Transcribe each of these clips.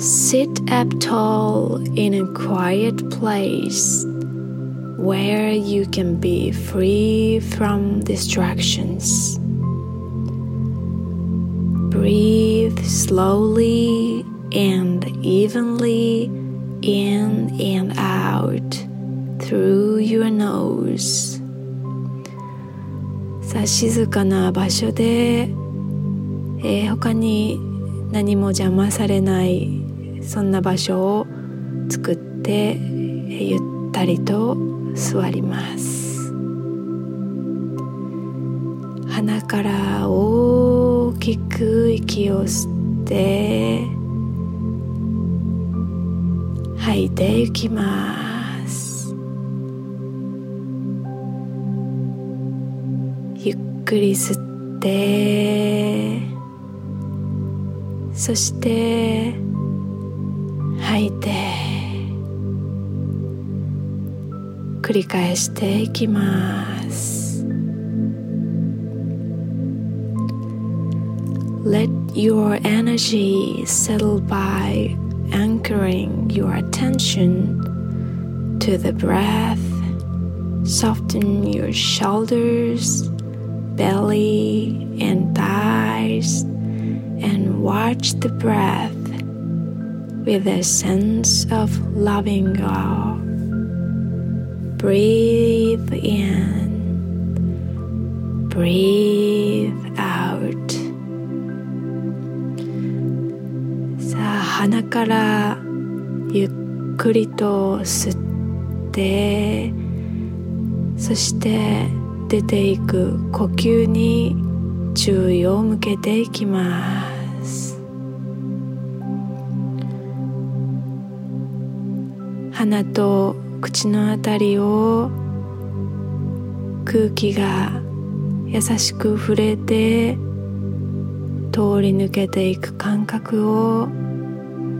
Sit up tall in a quiet place where you can be free from distractions. Breathe slowly and evenly in and out through your nose. さあ静かな場所で、えー、他に何も邪魔されない そんな場所を作って、ゆったりと座ります。鼻から大きく息を吸って吐いていきます。ゆっくり吸ってそして繰り返していきます Let your energy settle by anchoring your attention to the breath. Soften your shoulders, belly, and thighs, and watch the breath with a sense of loving awe. Breathe in, breathe out. さあ鼻からゆっくりと吸ってそして出ていく呼吸に注意を向けていきます鼻と口のあたりを空気が優しく触れて通り抜けていく感覚を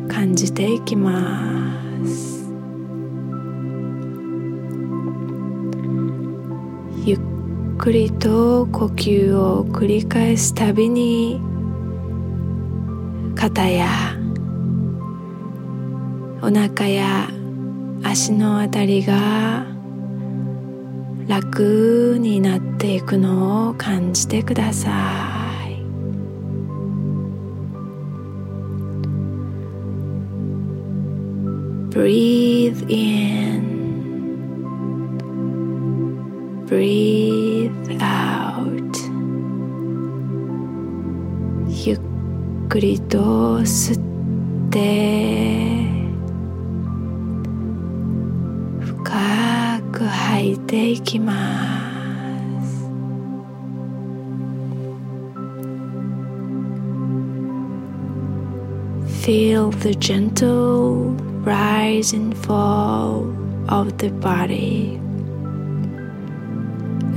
感じていきます。ゆっくりと呼吸を繰り返すたびに肩やお腹や足のあたりが楽になっていくのを感じてください。Breathe in. Breathe out. ゆっくりと吸って。ていきます Feel the gentle rise and fall of the body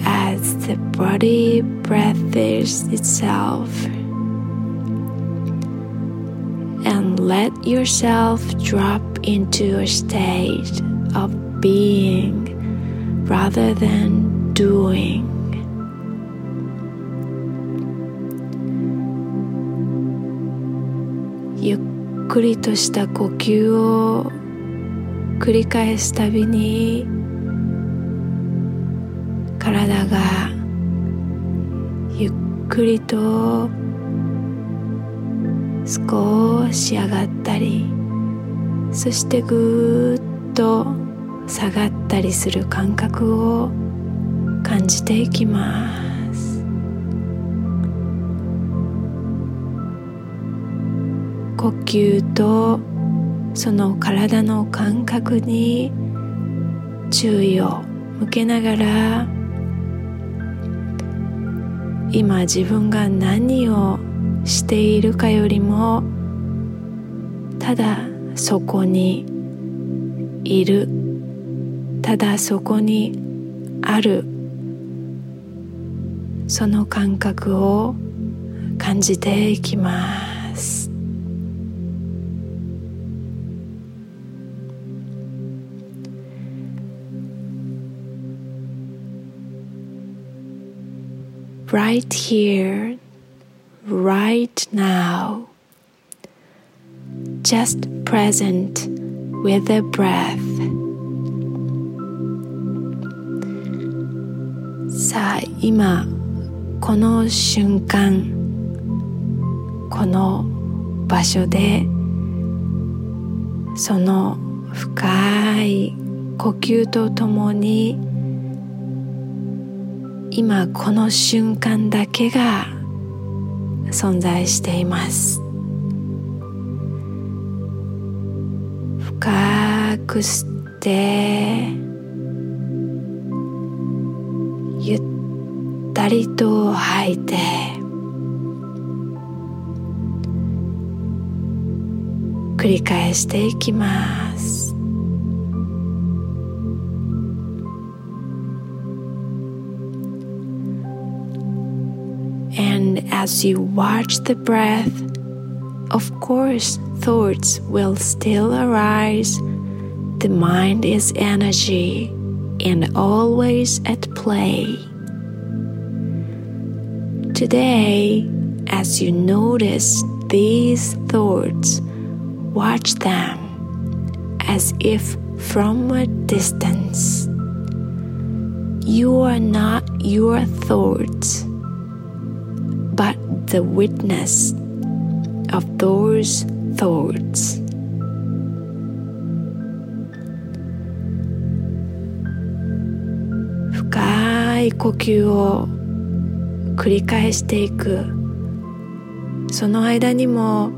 as the body breathes itself and let yourself drop into a state of being Rather than doing. ゆっくりとした呼吸を繰り返すたびに体がゆっくりと少し上がったりそしてぐーっと下がったりする感覚を感じていきます。呼吸とその体の感覚に注意を向けながら今自分が何をしているかよりもただそこにいる。ただそこにあるその感覚を感じていきます right here, right now. just present with the breath さあ今この瞬間この場所でその深い呼吸とともに今この瞬間だけが存在しています。深く吸ってったりと吐いて繰り返していきます And as you watch the breath, of course, thoughts will still arise. The mind is energy and always at play. Today, as you notice these thoughts, watch them as if from a distance. You are not your thoughts but the witness of those thoughts. 深い呼吸を 繰り返していく。その間にも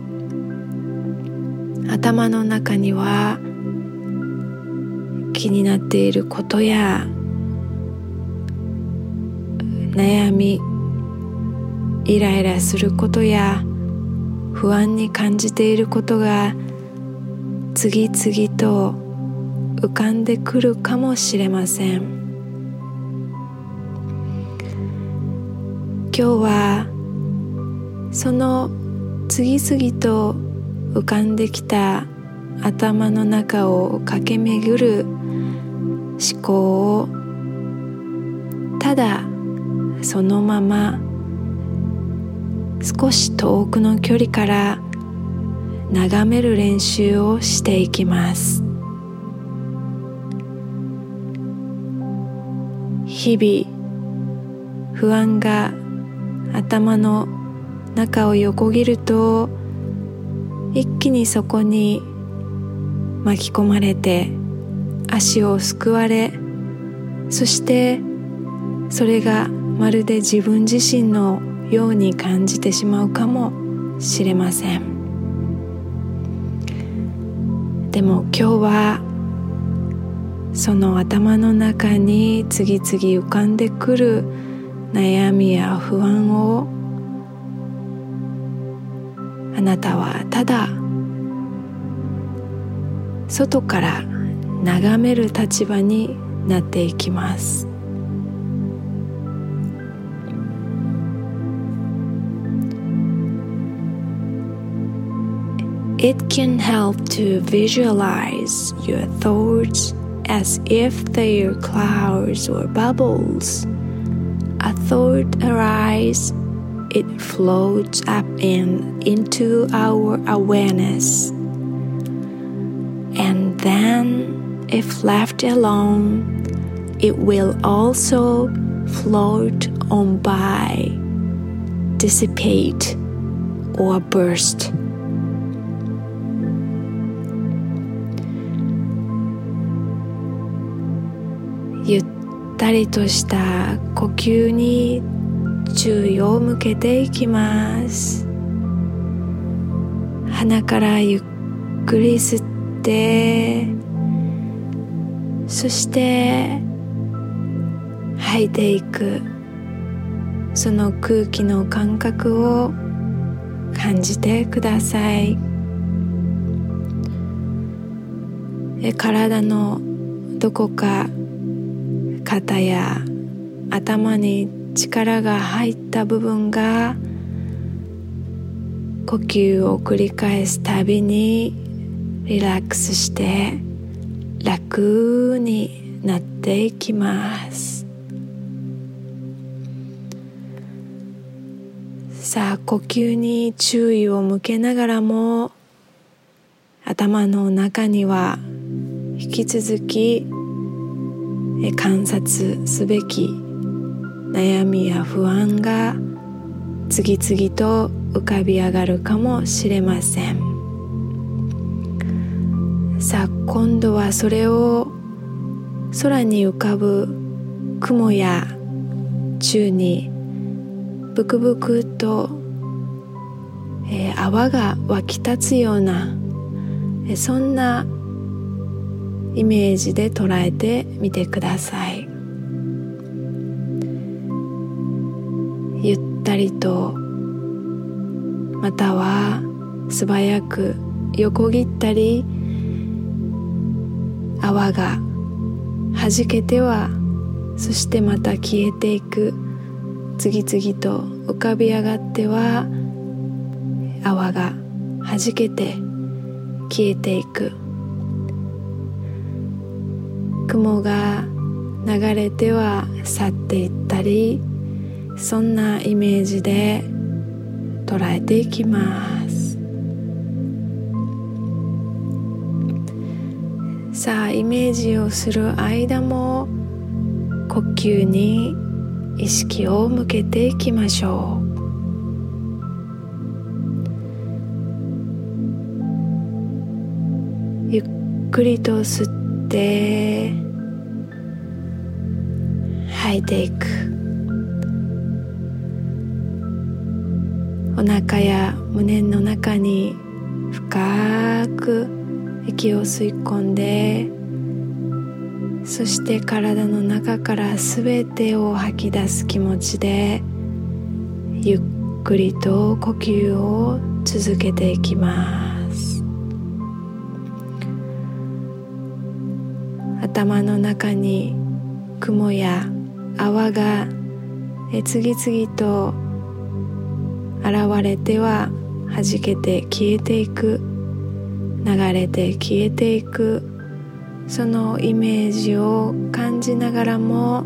頭の中には気になっていることや悩みイライラすることや不安に感じていることが次々と浮かんでくるかもしれません。今日はその次々と浮かんできた頭の中を駆け巡る思考をただそのまま少し遠くの距離から眺める練習をしていきます。日々不安が頭の中を横切ると一気にそこに巻き込まれて足をすくわれそしてそれがまるで自分自身のように感じてしまうかもしれません。でも今日はその頭の中に次々浮かんでくる悩みや不安をあなたはただ外から眺める立場になっていきます It can help to visualize your thoughts as if they are clouds or bubbles. Thought arises, it floats up and into our awareness. And then, if left alone, it will also float on by, dissipate, or burst. ゆったりとした呼吸に注意を向けていきます。鼻からゆっくり吸ってそして吐いていく。その空気の感覚を感じてください。体のどこか肩や頭に力が入った部分が呼吸を繰り返すたびにリラックスして楽になっていきます。さあ呼吸に注意を向けながらも頭の中には引き続き観察すべき悩みや不安が次々と浮かび上がるかもしれません。さあ今度はそれを空に浮かぶ雲や宙にブクブクと、え、泡が湧き立つような、そんなイメージで捉えてみてください。ゆったりとまたは素早く横切ったり泡がはじけてはそしてまた消えていく。次々と浮かび上がっては泡がはじけて消えていく。雲が流れては去っていったりそんなイメージで捉えていきます。さあイメージをする間も呼吸に意識を向けていきましょう。ゆっくりと吸って吐いていく。お腹や胸の中に深く息を吸い込んでそして体の中からすべてを吐き出す気持ちでゆっくりと呼吸を続けていきます。頭の中に雲や泡が次々と現れては弾けて消えていく。流れて消えていくそのイメージを感じながらも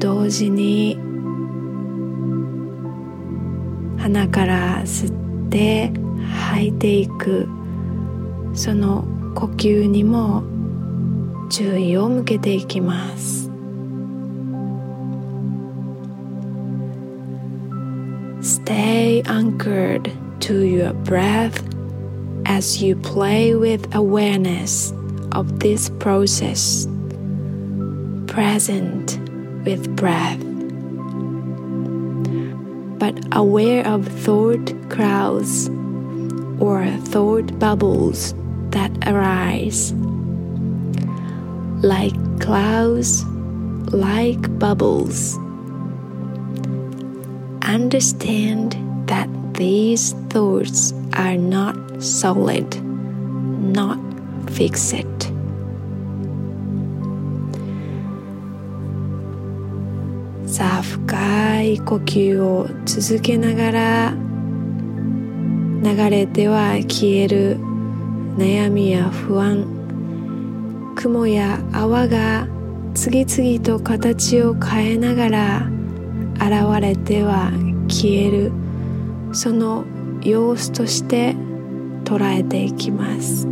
同時に鼻から吸って吐いていく。その呼吸にも注意を向けていきます。Stay anchored to your breath as you play with awareness of this process, present with breath, but aware of thought crowds or thought bubbles that arise, like clouds, like bubbles. Understand that these thoughts are not solid, not fix it. さあ深い呼吸を続けながら流れては消える悩みや不安雲や泡が次々と形を変えながら現れては消える。その様子として捉えていきます。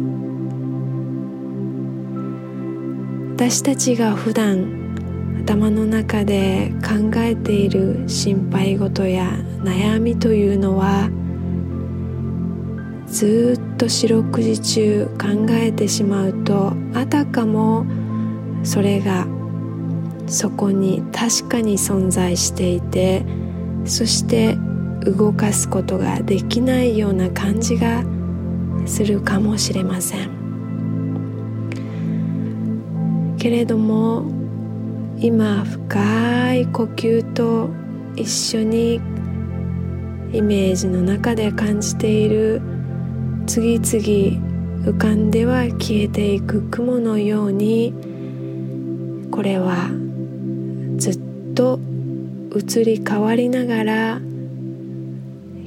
私たちが普段頭の中で考えている心配事や悩みというのはずっと四六時中考えてしまうとあたかもそれがそこに確かに存在していてそして動かすことができないような感じがするかもしれません。けれども今深い呼吸と一緒にイメージの中で感じている次々浮かんでは消えていく雲のようにこれはずっと移り変わりながら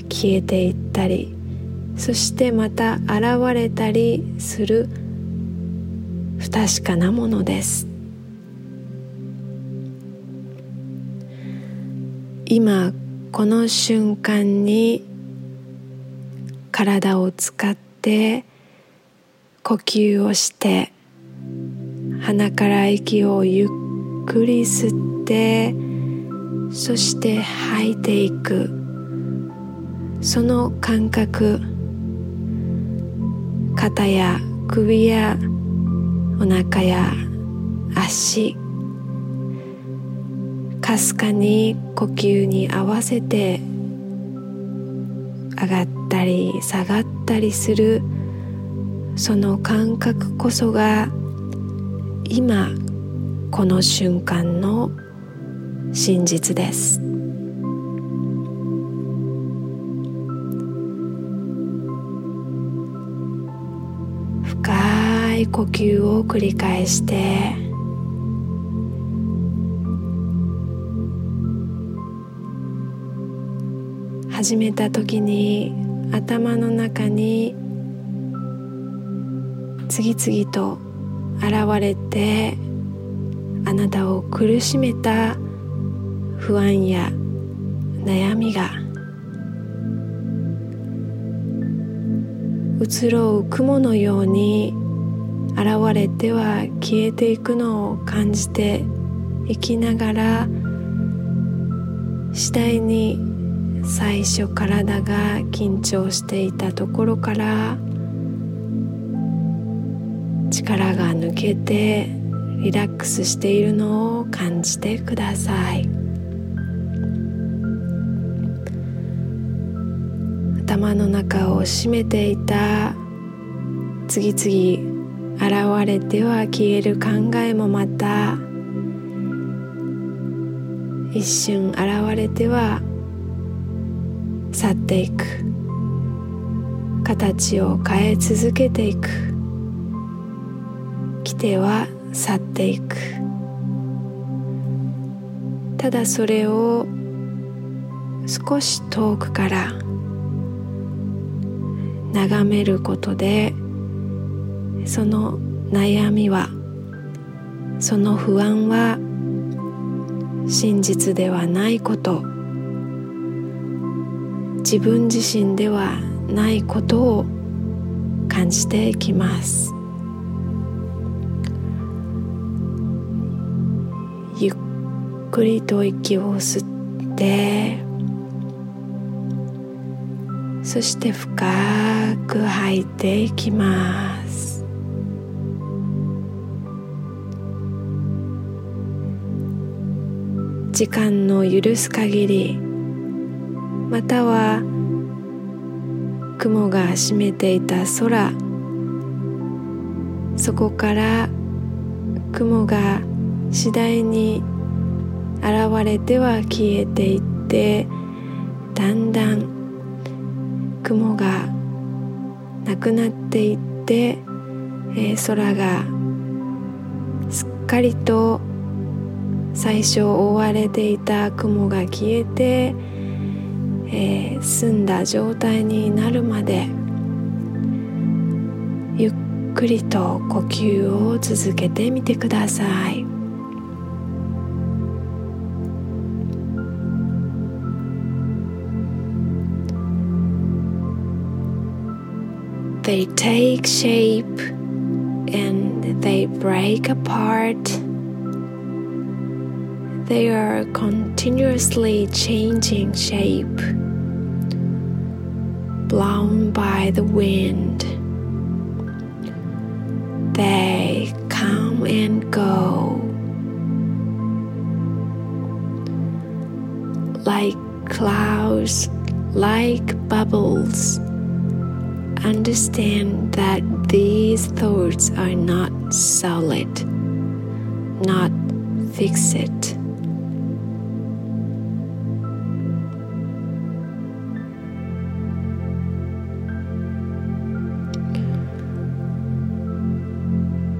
消えていったりそしてまた現れたりする不確かなものです。今この瞬間に体を使って呼吸をして鼻から息をゆっくり吸ってそして吐いていく。その感覚肩や首やお腹や足かすかに呼吸に合わせて上がったり下がったりするその感覚こそが今この瞬間の真実です。深い呼吸を繰り返して始めた時に頭の中に次々と現れてあなたを苦しめた不安や悩みが移ろう雲のように現れては消えていくのを感じていきながら次第に最初体が緊張していたところから力が抜けてリラックスしているのを感じてください。頭の中を占めていた。次々現れては消える考えもまた。一瞬現れては去っていく。形を変え続けていく。来ては去っていく。ただそれを少し遠くから眺めることでその悩みはその不安は真実ではないこと自分自身ではないことを感じていきます。ゆっくりと息を吸ってそして深く吐いていきます。時間の許す限りまたは雲が占めていた空そこから雲が次第に現れては消えていってだんだん雲がなくなっていって、えー、空がすっかりと最初覆われていた雲が消えて、えー、澄んだ状態になるまでゆっくりと呼吸を続けてみてください。They take shape and they break apart. They are continuously changing shape, blown by the wind. They come and go like clouds, like bubbles understand that these thoughts are not solid, not fixed.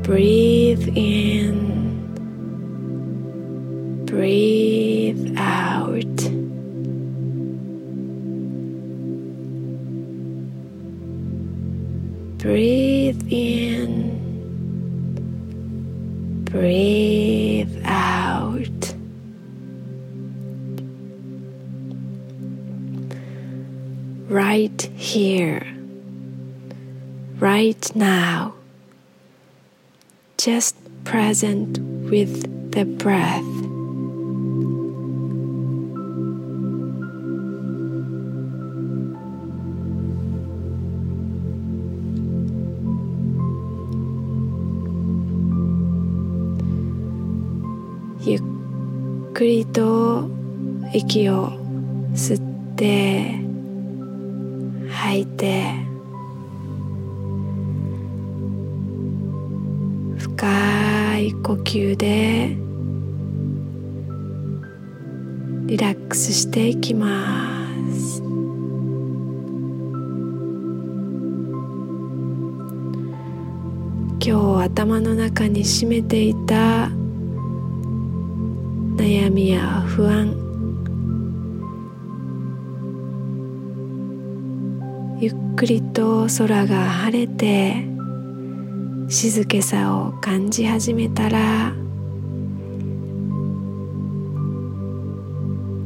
Breathe in, breathe out. Breathe in, breathe out. Right here, right now, just present with the breath. You くりと息を吸って吐いて深い呼吸でリラックスしていきます。今日頭の中に占めていた悩みや不安。ゆっくりと空が晴れて静けさを感じ始めたら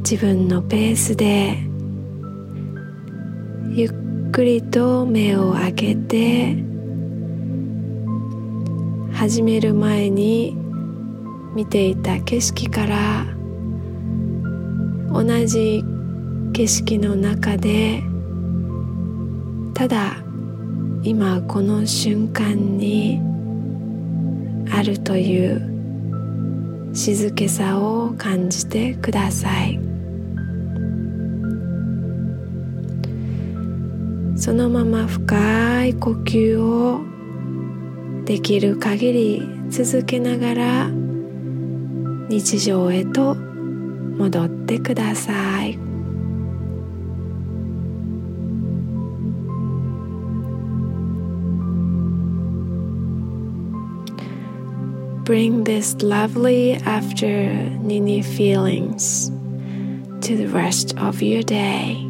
自分のペースでゆっくりと目を開けて始める前に見ていた景色から同じ景色の中でただ今この瞬間にあるという静けさを感じてください。そのまま深い呼吸をできる限り続けながら日常へと戻ってください Bring this lovely after Nini feelings to the rest of your day.